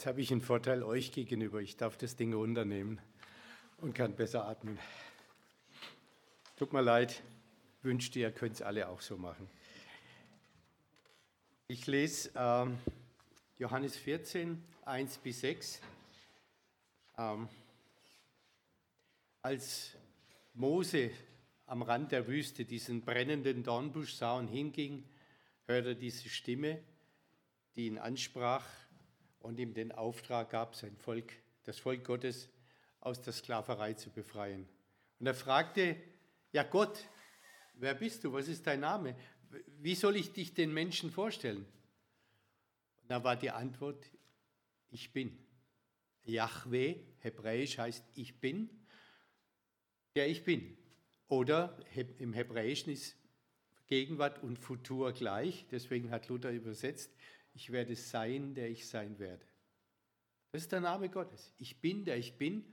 Jetzt habe ich einen Vorteil euch gegenüber. Ich darf das Ding runternehmen und kann besser atmen. Tut mir leid, wünschte, ihr könnt es alle auch so machen. Ich lese ähm, Johannes 14, 1 bis 6. Ähm, als Mose am Rand der Wüste diesen brennenden Dornbusch sah und hinging, hörte er diese Stimme, die ihn ansprach und ihm den Auftrag gab, sein Volk, das Volk Gottes aus der Sklaverei zu befreien. Und er fragte, ja Gott, wer bist du? Was ist dein Name? Wie soll ich dich den Menschen vorstellen? Und da war die Antwort, ich bin. Yahweh, hebräisch heißt ich bin, der ich bin. Oder im Hebräischen ist Gegenwart und Futur gleich, deswegen hat Luther übersetzt, ich werde sein, der ich sein werde. Das ist der Name Gottes. Ich bin, der ich bin.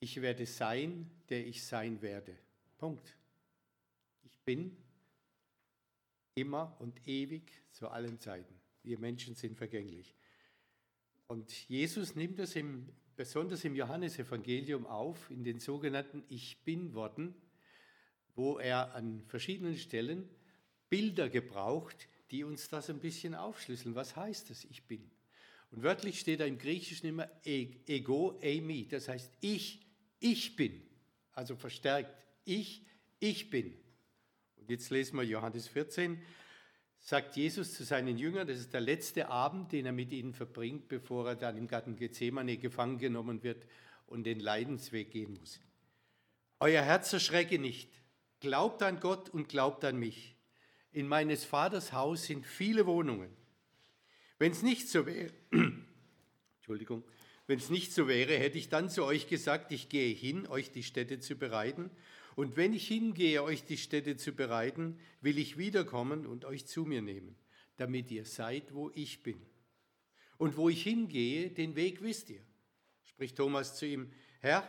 Ich werde sein, der ich sein werde. Punkt. Ich bin immer und ewig zu allen Zeiten. Wir Menschen sind vergänglich. Und Jesus nimmt das im, besonders im Johannesevangelium auf, in den sogenannten Ich bin-Worten, wo er an verschiedenen Stellen Bilder gebraucht, die uns das ein bisschen aufschlüsseln. Was heißt das, ich bin? Und wörtlich steht da im Griechischen immer ego, eimi, das heißt ich, ich bin. Also verstärkt, ich, ich bin. Und jetzt lesen wir Johannes 14, sagt Jesus zu seinen Jüngern, das ist der letzte Abend, den er mit ihnen verbringt, bevor er dann im Garten Gethsemane gefangen genommen wird und den Leidensweg gehen muss. Euer Herz erschrecke nicht, glaubt an Gott und glaubt an mich in meines Vaters Haus sind viele Wohnungen. Wenn es nicht so wäre, Entschuldigung, wenn es nicht so wäre, hätte ich dann zu euch gesagt, ich gehe hin, euch die Städte zu bereiten. Und wenn ich hingehe, euch die Städte zu bereiten, will ich wiederkommen und euch zu mir nehmen, damit ihr seid, wo ich bin. Und wo ich hingehe, den Weg wisst ihr. Spricht Thomas zu ihm, Herr,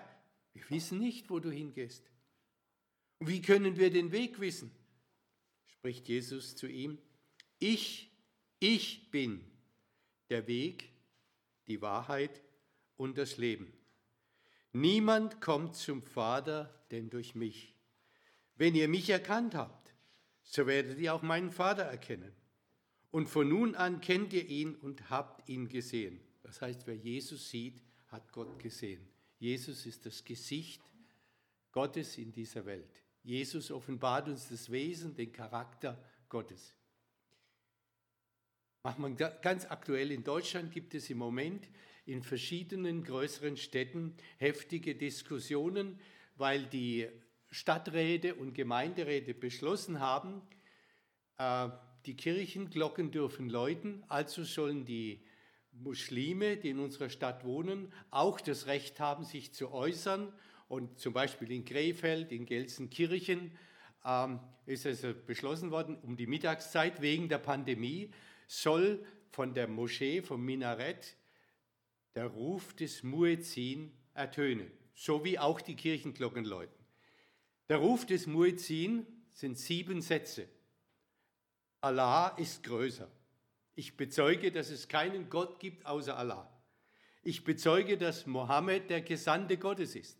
wir wissen nicht, wo du hingehst. Wie können wir den Weg wissen? Spricht Jesus zu ihm, ich, ich bin der Weg, die Wahrheit und das Leben. Niemand kommt zum Vater denn durch mich. Wenn ihr mich erkannt habt, so werdet ihr auch meinen Vater erkennen. Und von nun an kennt ihr ihn und habt ihn gesehen. Das heißt, wer Jesus sieht, hat Gott gesehen. Jesus ist das Gesicht Gottes in dieser Welt. Jesus offenbart uns das Wesen, den Charakter Gottes. Macht man ganz aktuell in Deutschland gibt es im Moment in verschiedenen größeren Städten heftige Diskussionen, weil die Stadträte und Gemeinderäte beschlossen haben, äh, die Kirchenglocken dürfen läuten, also sollen die Muslime, die in unserer Stadt wohnen, auch das Recht haben, sich zu äußern und zum Beispiel in Krefeld, in Gelsenkirchen ähm, ist es beschlossen worden, um die Mittagszeit wegen der Pandemie soll von der Moschee, vom Minarett, der Ruf des Muezzin ertönen, so wie auch die Kirchenglocken läuten. Der Ruf des Muezzin sind sieben Sätze. Allah ist größer. Ich bezeuge, dass es keinen Gott gibt außer Allah. Ich bezeuge, dass Mohammed der Gesandte Gottes ist.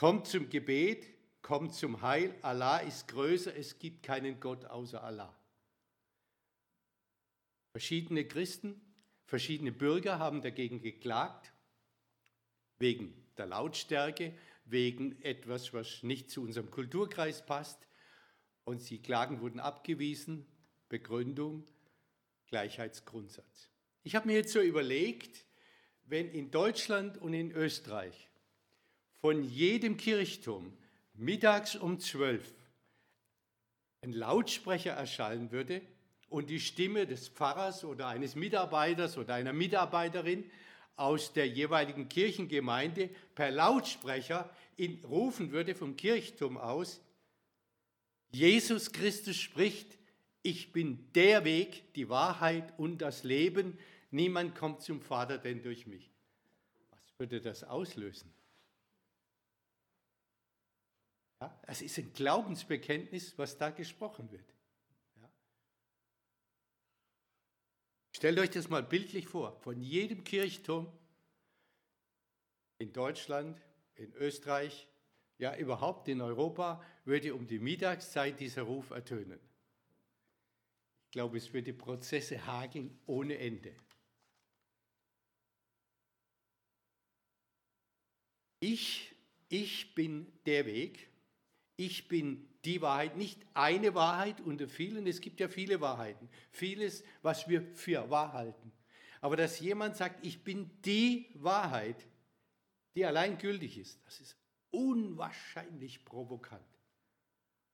Kommt zum Gebet, kommt zum Heil. Allah ist größer, es gibt keinen Gott außer Allah. Verschiedene Christen, verschiedene Bürger haben dagegen geklagt, wegen der Lautstärke, wegen etwas, was nicht zu unserem Kulturkreis passt. Und die Klagen wurden abgewiesen. Begründung, Gleichheitsgrundsatz. Ich habe mir jetzt so überlegt, wenn in Deutschland und in Österreich von jedem Kirchturm mittags um zwölf ein Lautsprecher erschallen würde und die Stimme des Pfarrers oder eines Mitarbeiters oder einer Mitarbeiterin aus der jeweiligen Kirchengemeinde per Lautsprecher in, rufen würde vom Kirchturm aus, Jesus Christus spricht, ich bin der Weg, die Wahrheit und das Leben, niemand kommt zum Vater denn durch mich. Was würde das auslösen? Ja, es ist ein Glaubensbekenntnis, was da gesprochen wird. Ja. Stellt euch das mal bildlich vor. Von jedem Kirchturm in Deutschland, in Österreich, ja überhaupt in Europa, würde um die Mittagszeit dieser Ruf ertönen. Ich glaube, es würde Prozesse hageln ohne Ende. Ich, ich bin der Weg, ich bin die Wahrheit, nicht eine Wahrheit unter vielen, es gibt ja viele Wahrheiten, vieles, was wir für wahr halten. Aber dass jemand sagt, ich bin die Wahrheit, die allein gültig ist, das ist unwahrscheinlich provokant.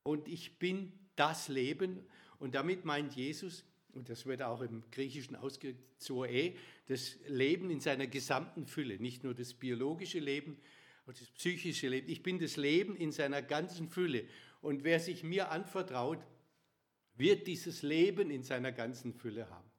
Und ich bin das Leben und damit meint Jesus, und das wird auch im Griechischen ausgedrückt, das Leben in seiner gesamten Fülle, nicht nur das biologische Leben und das psychische Leben. Ich bin das Leben in seiner ganzen Fülle. Und wer sich mir anvertraut, wird dieses Leben in seiner ganzen Fülle haben.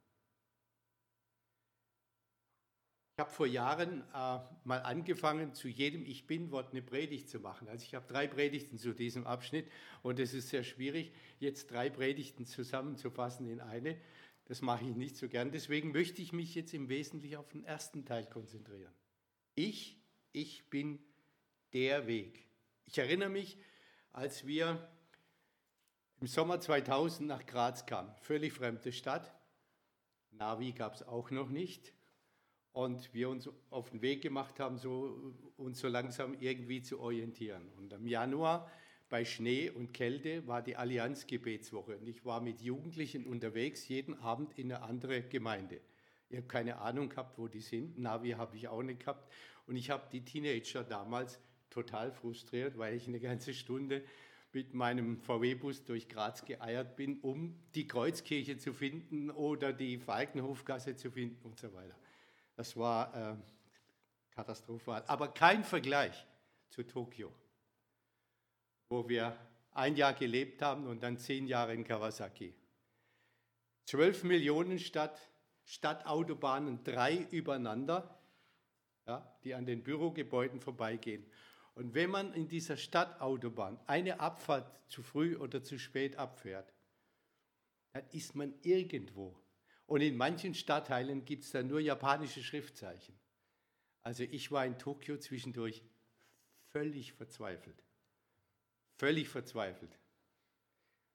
Ich habe vor Jahren äh, mal angefangen, zu jedem Ich Bin-Wort eine Predigt zu machen. Also ich habe drei Predigten zu diesem Abschnitt und es ist sehr schwierig, jetzt drei Predigten zusammenzufassen in eine. Das mache ich nicht so gern. Deswegen möchte ich mich jetzt im Wesentlichen auf den ersten Teil konzentrieren. Ich, ich bin der Weg. Ich erinnere mich, als wir im Sommer 2000 nach Graz kamen, völlig fremde Stadt. Navi gab es auch noch nicht und wir uns auf den Weg gemacht haben, so, uns so langsam irgendwie zu orientieren. Und im Januar bei Schnee und Kälte war die Allianz-Gebetswoche und ich war mit Jugendlichen unterwegs, jeden Abend in eine andere Gemeinde. Ich habe keine Ahnung gehabt, wo die sind. Navi habe ich auch nicht gehabt. Und ich habe die Teenager damals total frustriert, weil ich eine ganze Stunde mit meinem VW-Bus durch Graz geeiert bin, um die Kreuzkirche zu finden oder die Falkenhofgasse zu finden und so weiter. Das war äh, katastrophal. Aber kein Vergleich zu Tokio, wo wir ein Jahr gelebt haben und dann zehn Jahre in Kawasaki. Zwölf Millionen Stadt, Stadtautobahnen, drei übereinander, ja, die an den Bürogebäuden vorbeigehen. Und wenn man in dieser Stadtautobahn eine Abfahrt zu früh oder zu spät abfährt, dann ist man irgendwo und in manchen Stadtteilen gibt es dann nur japanische Schriftzeichen. Also ich war in Tokio zwischendurch völlig verzweifelt. Völlig verzweifelt.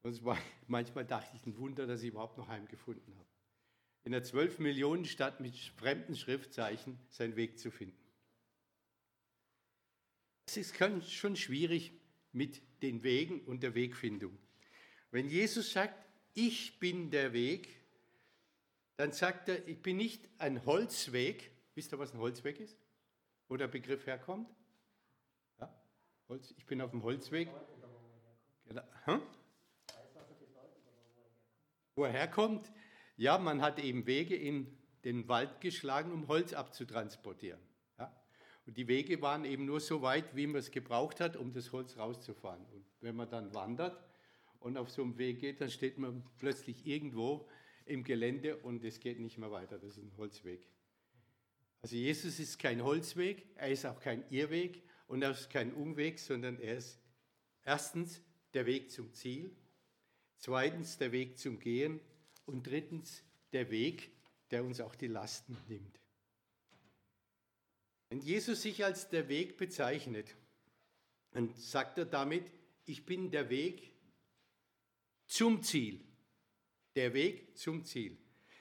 Und war, manchmal dachte ich, ein Wunder, dass ich überhaupt noch heimgefunden habe. In einer 12 Millionen Stadt mit fremden Schriftzeichen seinen Weg zu finden. Es ist schon schwierig mit den Wegen und der Wegfindung. Wenn Jesus sagt, ich bin der Weg, dann sagt er, ich bin nicht ein Holzweg. Wisst ihr, was ein Holzweg ist? Wo der Begriff herkommt? Ja? Holz, ich bin auf dem Holzweg. Genau. Hm? Wo er? Ja, man hat eben Wege in den Wald geschlagen, um Holz abzutransportieren. Und die Wege waren eben nur so weit, wie man es gebraucht hat, um das Holz rauszufahren. Und wenn man dann wandert und auf so einem Weg geht, dann steht man plötzlich irgendwo im Gelände und es geht nicht mehr weiter. Das ist ein Holzweg. Also Jesus ist kein Holzweg, er ist auch kein Irrweg und er ist kein Umweg, sondern er ist erstens der Weg zum Ziel, zweitens der Weg zum Gehen und drittens der Weg, der uns auch die Lasten nimmt. Wenn Jesus sich als der Weg bezeichnet, dann sagt er damit, ich bin der Weg zum Ziel der Weg zum Ziel.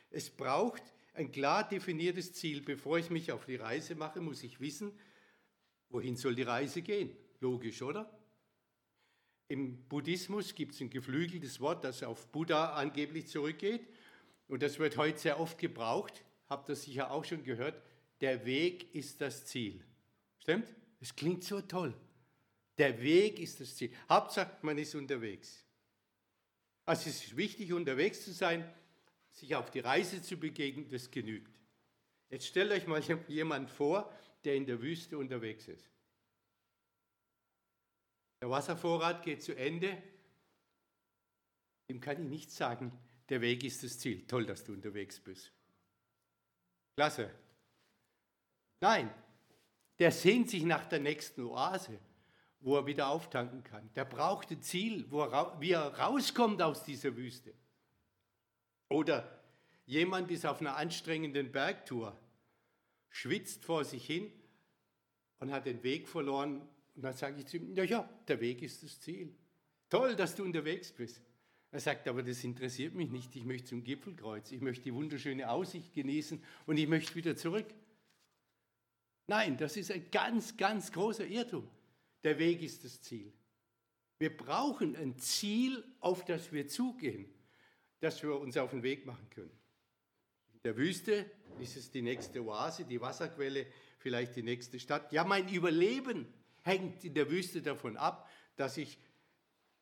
Es braucht ein klar definiertes Ziel. Bevor ich mich auf die Reise mache, muss ich wissen, wohin soll die Reise gehen. Logisch, oder? Im Buddhismus gibt es ein geflügeltes Wort, das auf Buddha angeblich zurückgeht. Und das wird heute sehr oft gebraucht. Habt ihr sicher auch schon gehört. Der Weg ist das Ziel. Stimmt? Es klingt so toll. Der Weg ist das Ziel. Hauptsache, man ist unterwegs. Also es ist wichtig, unterwegs zu sein, sich auf die Reise zu begegnen, das genügt. Jetzt stellt euch mal jemand vor, der in der Wüste unterwegs ist. Der Wasservorrat geht zu Ende. Dem kann ich nicht sagen, der Weg ist das Ziel. Toll, dass du unterwegs bist. Klasse. Nein, der sehnt sich nach der nächsten Oase wo er wieder auftanken kann. Der braucht ein Ziel, wo er, wie er rauskommt aus dieser Wüste. Oder Jemand ist auf einer anstrengenden Bergtour, schwitzt vor sich hin und hat den Weg verloren. Und dann sage ich zu ihm, ja, ja, der Weg ist das Ziel. Toll, dass du unterwegs bist. Er sagt, aber das interessiert mich nicht. Ich möchte zum Gipfelkreuz. Ich möchte die wunderschöne Aussicht genießen und ich möchte wieder zurück. Nein, das ist ein ganz, ganz großer Irrtum. Der Weg ist das Ziel. Wir brauchen ein Ziel, auf das wir zugehen, dass wir uns auf den Weg machen können. In der Wüste ist es die nächste Oase, die Wasserquelle, vielleicht die nächste Stadt. Ja, mein Überleben hängt in der Wüste davon ab, dass ich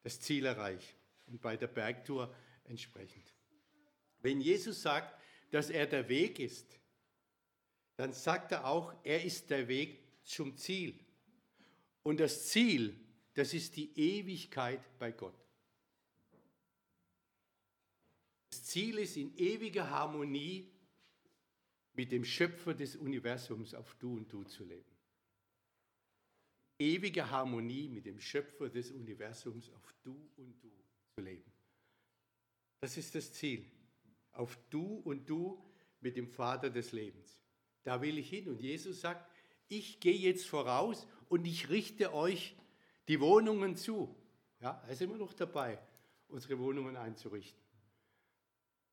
das Ziel erreiche und bei der Bergtour entsprechend. Wenn Jesus sagt, dass er der Weg ist, dann sagt er auch, er ist der Weg zum Ziel. Und das Ziel, das ist die Ewigkeit bei Gott. Das Ziel ist in ewiger Harmonie mit dem Schöpfer des Universums auf Du und Du zu leben. Ewige Harmonie mit dem Schöpfer des Universums auf Du und Du zu leben. Das ist das Ziel. Auf Du und Du mit dem Vater des Lebens. Da will ich hin. Und Jesus sagt, ich gehe jetzt voraus und ich richte euch die Wohnungen zu. Ja, da sind wir noch dabei, unsere Wohnungen einzurichten.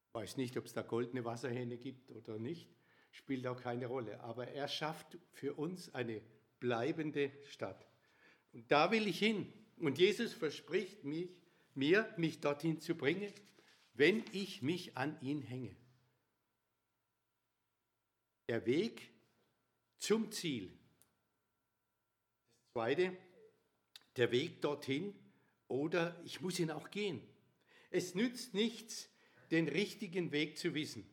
Ich weiß nicht, ob es da goldene Wasserhähne gibt oder nicht, spielt auch keine Rolle. Aber er schafft für uns eine bleibende Stadt. Und da will ich hin. Und Jesus verspricht mich, mir, mich dorthin zu bringen, wenn ich mich an ihn hänge. Der Weg zum Ziel. Das Zweite, der Weg dorthin oder ich muss ihn auch gehen. Es nützt nichts, den richtigen Weg zu wissen.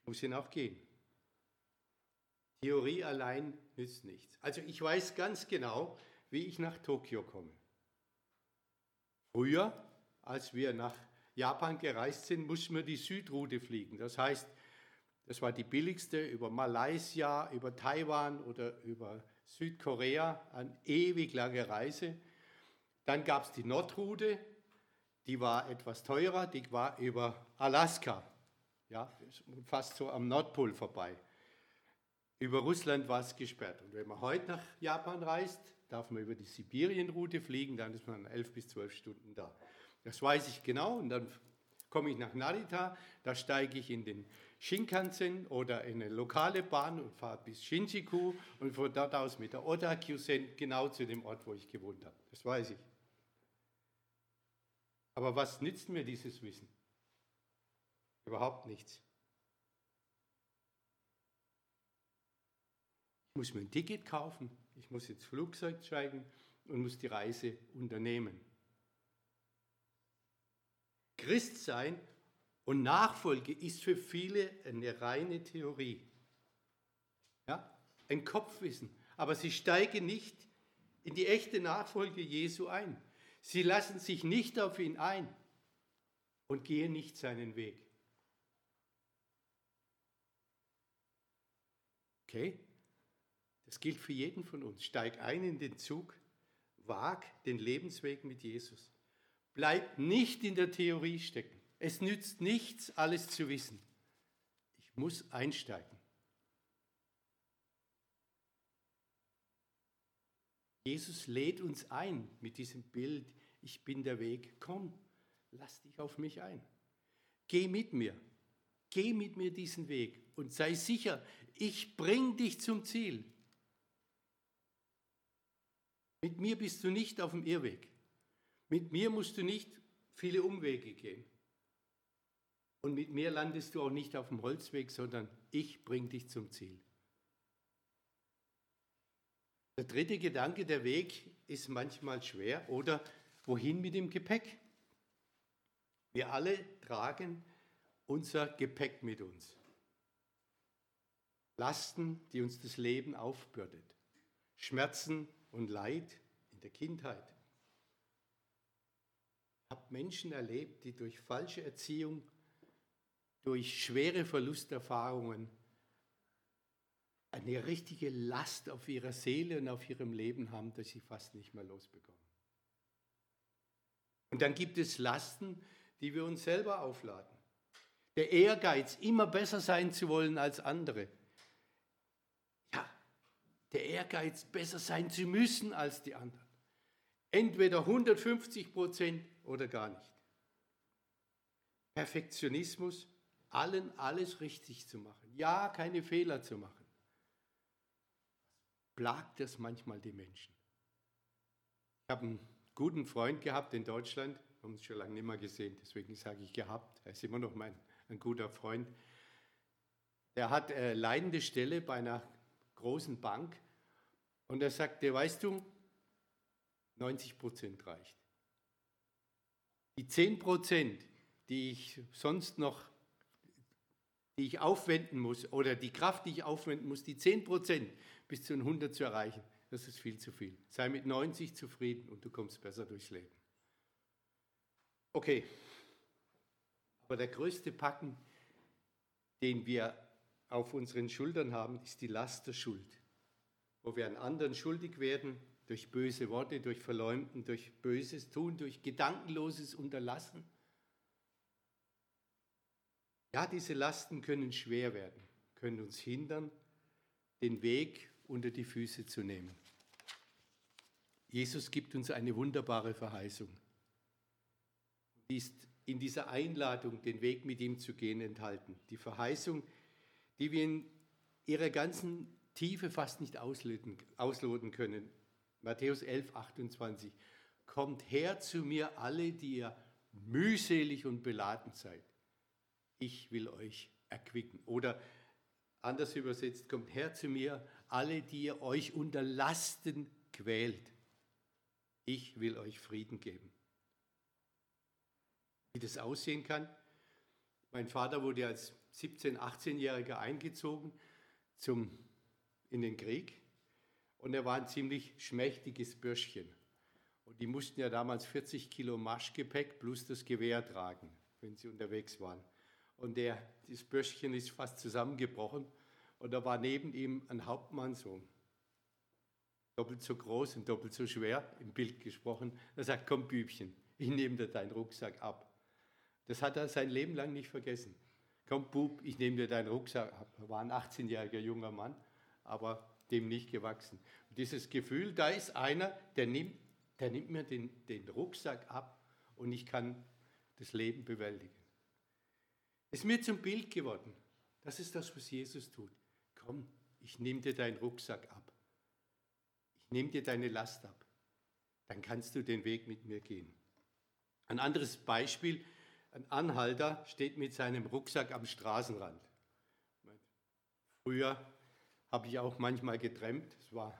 Ich muss ihn auch gehen. Theorie allein nützt nichts. Also ich weiß ganz genau, wie ich nach Tokio komme. Früher, als wir nach Japan gereist sind, mussten wir die Südroute fliegen. Das heißt, das war die billigste über Malaysia, über Taiwan oder über Südkorea, eine ewig lange Reise. Dann gab es die Nordroute, die war etwas teurer, die war über Alaska, ja, fast so am Nordpol vorbei. Über Russland war es gesperrt. Und wenn man heute nach Japan reist, darf man über die Sibirienroute fliegen, dann ist man elf bis zwölf Stunden da. Das weiß ich genau und dann komme ich nach Narita, da steige ich in den Shinkansen oder in eine lokale Bahn und fahre bis Shinjuku und von dort aus mit der Oda Kyusen genau zu dem Ort, wo ich gewohnt habe. Das weiß ich. Aber was nützt mir dieses Wissen? Überhaupt nichts. Ich muss mir ein Ticket kaufen, ich muss ins Flugzeug steigen und muss die Reise unternehmen. Christ sein und Nachfolge ist für viele eine reine Theorie. Ja, ein Kopfwissen. Aber sie steigen nicht in die echte Nachfolge Jesu ein. Sie lassen sich nicht auf ihn ein und gehen nicht seinen Weg. Okay? Das gilt für jeden von uns. Steig ein in den Zug, wag den Lebensweg mit Jesus. Bleib nicht in der Theorie stecken. Es nützt nichts, alles zu wissen. Ich muss einsteigen. Jesus lädt uns ein mit diesem Bild, ich bin der Weg, komm, lass dich auf mich ein. Geh mit mir, geh mit mir diesen Weg und sei sicher, ich bring dich zum Ziel. Mit mir bist du nicht auf dem Irrweg. Mit mir musst du nicht viele Umwege gehen. Und mit mir landest du auch nicht auf dem Holzweg, sondern ich bringe dich zum Ziel. Der dritte Gedanke, der Weg ist manchmal schwer oder wohin mit dem Gepäck? Wir alle tragen unser Gepäck mit uns. Lasten, die uns das Leben aufbürdet. Schmerzen, und Leid in der Kindheit. Ich habe Menschen erlebt, die durch falsche Erziehung, durch schwere Verlusterfahrungen eine richtige Last auf ihrer Seele und auf ihrem Leben haben, dass sie fast nicht mehr losbekommen. Und dann gibt es Lasten, die wir uns selber aufladen. Der Ehrgeiz, immer besser sein zu wollen als andere. Ja, der Ehrgeiz, besser sein zu müssen als die anderen. Entweder 150 Prozent oder gar nicht. Perfektionismus, allen alles richtig zu machen. Ja, keine Fehler zu machen. Plagt das manchmal die Menschen. Ich habe einen guten Freund gehabt in Deutschland, haben uns schon lange nicht mehr gesehen, deswegen sage ich gehabt. Er ist immer noch mein ein guter Freund. Der hat äh, leidende Stelle bei einer großen Bank und er sagte, weißt du, 90 Prozent reicht. Die 10 Prozent, die ich sonst noch, die ich aufwenden muss, oder die Kraft, die ich aufwenden muss, die 10 Prozent bis zu 100 zu erreichen, das ist viel zu viel. Sei mit 90 zufrieden und du kommst besser durchs Leben. Okay, aber der größte Packen, den wir auf unseren Schultern haben, ist die Last der Schuld, wo wir an anderen schuldig werden durch böse Worte, durch Verleumden, durch böses Tun, durch gedankenloses Unterlassen. Ja, diese Lasten können schwer werden, können uns hindern, den Weg unter die Füße zu nehmen. Jesus gibt uns eine wunderbare Verheißung. Die ist in dieser Einladung, den Weg mit ihm zu gehen, enthalten. Die Verheißung, die wir in ihrer ganzen Tiefe fast nicht ausloten, ausloten können. Matthäus 11, 28. Kommt her zu mir alle, die ihr mühselig und beladen seid. Ich will euch erquicken. Oder anders übersetzt, kommt her zu mir alle, die ihr euch unter Lasten quält. Ich will euch Frieden geben. Wie das aussehen kann. Mein Vater wurde als 17-, 18-Jähriger eingezogen zum, in den Krieg und er war ein ziemlich schmächtiges Bürschchen. Und die mussten ja damals 40 Kilo Marschgepäck plus das Gewehr tragen, wenn sie unterwegs waren. Und der, das Bürschchen ist fast zusammengebrochen und da war neben ihm ein Hauptmann so doppelt so groß und doppelt so schwer, im Bild gesprochen. Er sagt, komm Bübchen, ich nehme dir deinen Rucksack ab. Das hat er sein Leben lang nicht vergessen. Komm Bub, ich nehme dir deinen Rucksack ab. Er war ein 18-jähriger junger Mann, aber dem nicht gewachsen. Und dieses Gefühl, da ist einer, der nimmt, der nimmt mir den, den Rucksack ab und ich kann das Leben bewältigen. Ist mir zum Bild geworden. Das ist das, was Jesus tut. Komm, ich nehme dir deinen Rucksack ab. Ich nehme dir deine Last ab. Dann kannst du den Weg mit mir gehen. Ein anderes Beispiel, ein Anhalter steht mit seinem Rucksack am Straßenrand. Früher habe ich auch manchmal getrennt. Das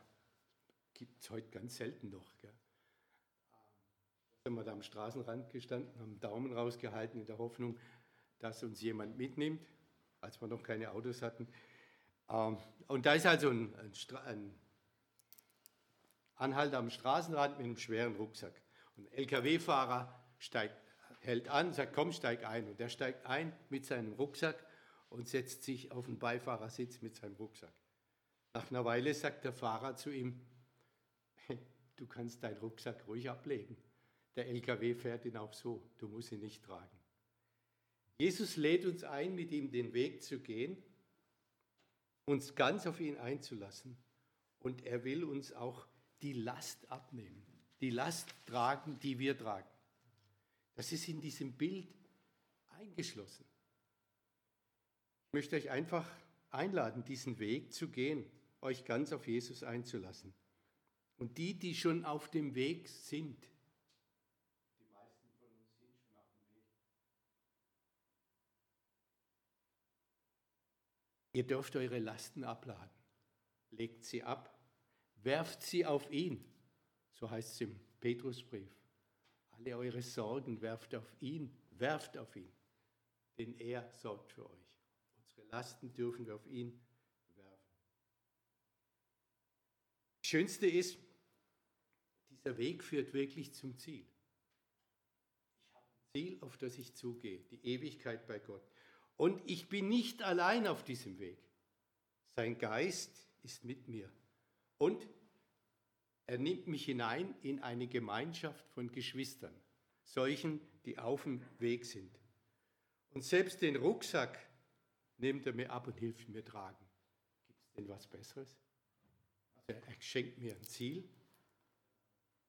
gibt es heute ganz selten noch. Gell. Da sind da am Straßenrand gestanden, haben Daumen rausgehalten in der Hoffnung, dass uns jemand mitnimmt, als wir noch keine Autos hatten. Ähm, und da ist also ein, ein, Anhalter am Straßenrand mit einem schweren Rucksack. Und ein LKW-Fahrer hält an, sagt, komm, steig ein. Und der steigt ein mit seinem Rucksack und setzt sich auf den Beifahrersitz mit seinem Rucksack. Nach einer Weile sagt der Fahrer zu ihm, du kannst deinen Rucksack ruhig ablegen. Der LKW fährt ihn auch so, du musst ihn nicht tragen. Jesus lädt uns ein, mit ihm den Weg zu gehen, uns ganz auf ihn einzulassen und er will uns auch die Last abnehmen, die Last tragen, die wir tragen. Das ist in diesem Bild eingeschlossen. Ich möchte euch einfach einladen, diesen Weg zu gehen euch ganz auf Jesus einzulassen. Und die, die schon auf dem Weg sind, die meisten von uns sind schon auf dem Weg. Ihr dürft eure Lasten abladen. Legt sie ab, werft sie auf ihn. So heißt es im Petrusbrief. Alle eure Sorgen werft auf ihn, werft auf ihn, denn er sorgt für euch. Unsere Lasten dürfen wir auf ihn Schönste ist, dieser Weg führt wirklich zum Ziel. Ich habe ein Ziel, auf das ich zugehe, die Ewigkeit bei Gott. Und ich bin nicht allein auf diesem Weg. Sein Geist ist mit mir. Und er nimmt mich hinein in eine Gemeinschaft von Geschwistern, solchen, die auf dem Weg sind. Und selbst den Rucksack nimmt er mir ab und hilft mir tragen. Gibt es denn was Besseres? Also er schenkt mir ein Ziel.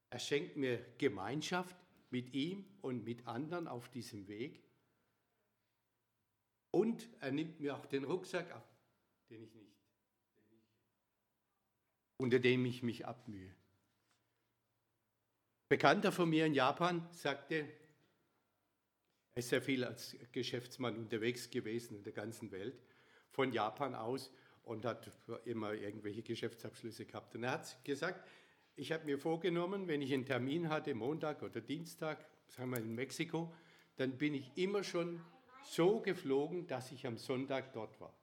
Er schenkt mir Gemeinschaft mit ihm und mit anderen auf diesem Weg. Und er nimmt mir auch den Rucksack ab, den ich nicht, unter dem ich mich abmühe. Bekannter von mir in Japan sagte, er ist sehr viel als Geschäftsmann unterwegs gewesen in der ganzen Welt, von Japan aus und hat immer irgendwelche Geschäftsabschlüsse gehabt. Und er hat gesagt, ich habe mir vorgenommen, wenn ich einen Termin hatte, Montag oder Dienstag, sagen wir in Mexiko, dann bin ich immer schon so geflogen, dass ich am Sonntag dort war.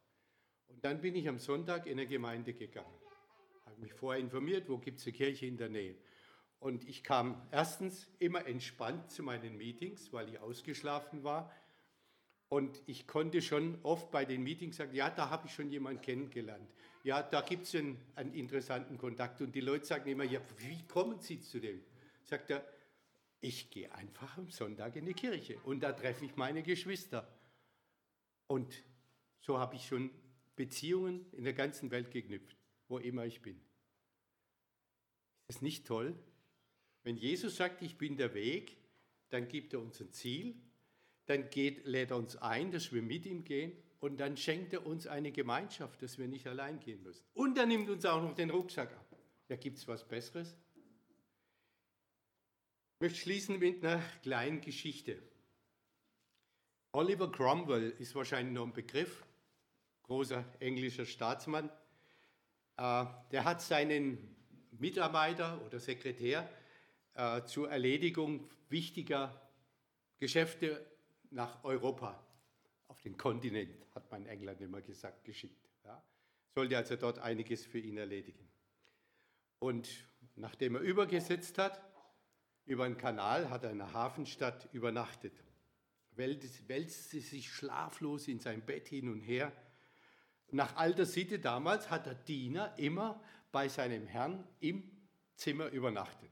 Und dann bin ich am Sonntag in eine Gemeinde gegangen. Habe mich vorher informiert, wo gibt es eine Kirche in der Nähe. Und ich kam erstens immer entspannt zu meinen Meetings, weil ich ausgeschlafen war. Und ich konnte schon oft bei den Meetings sagen, ja, da habe ich schon jemanden kennengelernt. Ja, da gibt es einen, einen, interessanten Kontakt. Und die Leute sagen immer, ja, wie kommen Sie zu dem? Sagt er, ich gehe einfach am Sonntag in die Kirche und da treffe ich meine Geschwister. Und so habe ich schon Beziehungen in der ganzen Welt geknüpft, wo immer ich bin. Ist das nicht toll? Wenn Jesus sagt, ich bin der Weg, dann gibt er uns ein Ziel, dann geht, lädt er uns ein, dass wir mit ihm gehen und dann schenkt er uns eine Gemeinschaft, dass wir nicht allein gehen müssen. Und er nimmt uns auch noch den Rucksack ab. Ja, gibt es was Besseres? Ich möchte schließen mit einer kleinen Geschichte. Oliver Cromwell ist wahrscheinlich noch ein Begriff, großer englischer Staatsmann. Äh, der hat seinen Mitarbeiter oder Sekretär äh, zur Erledigung wichtiger Geschäfte nach Europa, auf den Kontinent, hat man in England immer gesagt, geschickt. Sollte also dort einiges für ihn erledigen. Und nachdem er übergesetzt hat, über einen Kanal, hat er in der Hafenstadt übernachtet, wälzte sich schlaflos in sein Bett hin und her. Nach alter Sitte damals hat der Diener immer bei seinem Herrn im Zimmer übernachtet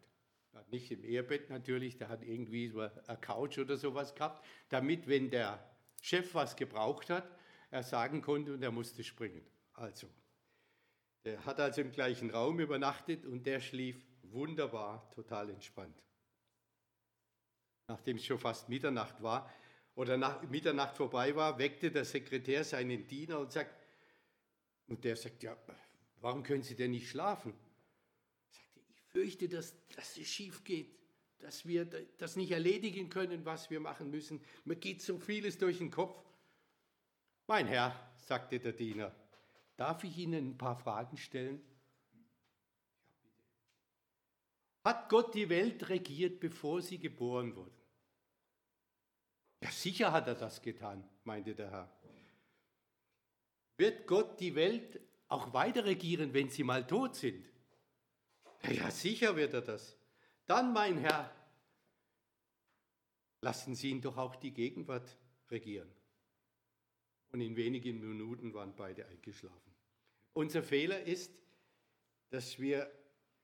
nicht im Ehebett natürlich, der hat irgendwie so eine Couch oder sowas gehabt, damit, wenn der Chef was gebraucht hat, er sagen konnte und er musste springen. Also, der hat also im gleichen Raum übernachtet und der schlief wunderbar, total entspannt. Nachdem es schon fast Mitternacht war oder nach Mitternacht vorbei war, weckte der Sekretär seinen Diener und sagt, und der sagt, ja, warum können Sie denn nicht schlafen? fürchte, dass, dass es schief geht, dass wir das nicht erledigen können, was wir machen müssen. Mir geht so vieles durch den Kopf. Mein Herr, sagte der Diener, darf ich Ihnen ein paar Fragen stellen? Hat Gott die Welt regiert, bevor sie geboren wurden? Ja, sicher hat er das getan, meinte der Herr. Wird Gott die Welt auch weiter regieren, wenn sie mal tot sind? Ja, sicher wird er das. Dann, mein Herr, lassen Sie ihn doch auch die Gegenwart regieren. Und in wenigen Minuten waren beide eingeschlafen. Unser Fehler ist, dass wir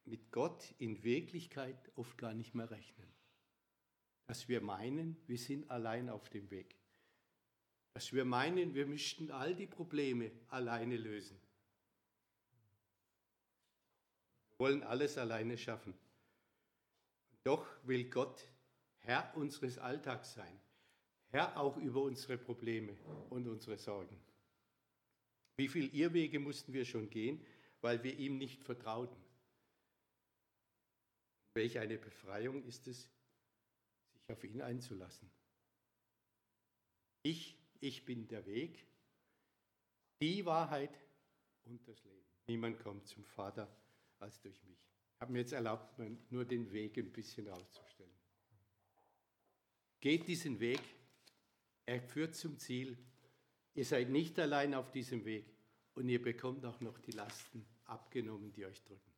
mit Gott in Wirklichkeit oft gar nicht mehr rechnen. Dass wir meinen, wir sind allein auf dem Weg. Dass wir meinen, wir müssten all die Probleme alleine lösen. wollen alles alleine schaffen. Doch will Gott Herr unseres Alltags sein, Herr auch über unsere Probleme und unsere Sorgen. Wie viele Irrwege mussten wir schon gehen, weil wir ihm nicht vertrauten? Welch eine Befreiung ist es, sich auf ihn einzulassen. Ich, ich bin der Weg, die Wahrheit und das Leben. Niemand kommt zum Vater als durch mich. Ich habe mir jetzt erlaubt, nur den Weg ein bisschen rauszustellen. Geht diesen Weg, er führt zum Ziel. Ihr seid nicht allein auf diesem Weg und ihr bekommt auch noch die Lasten abgenommen, die euch drücken.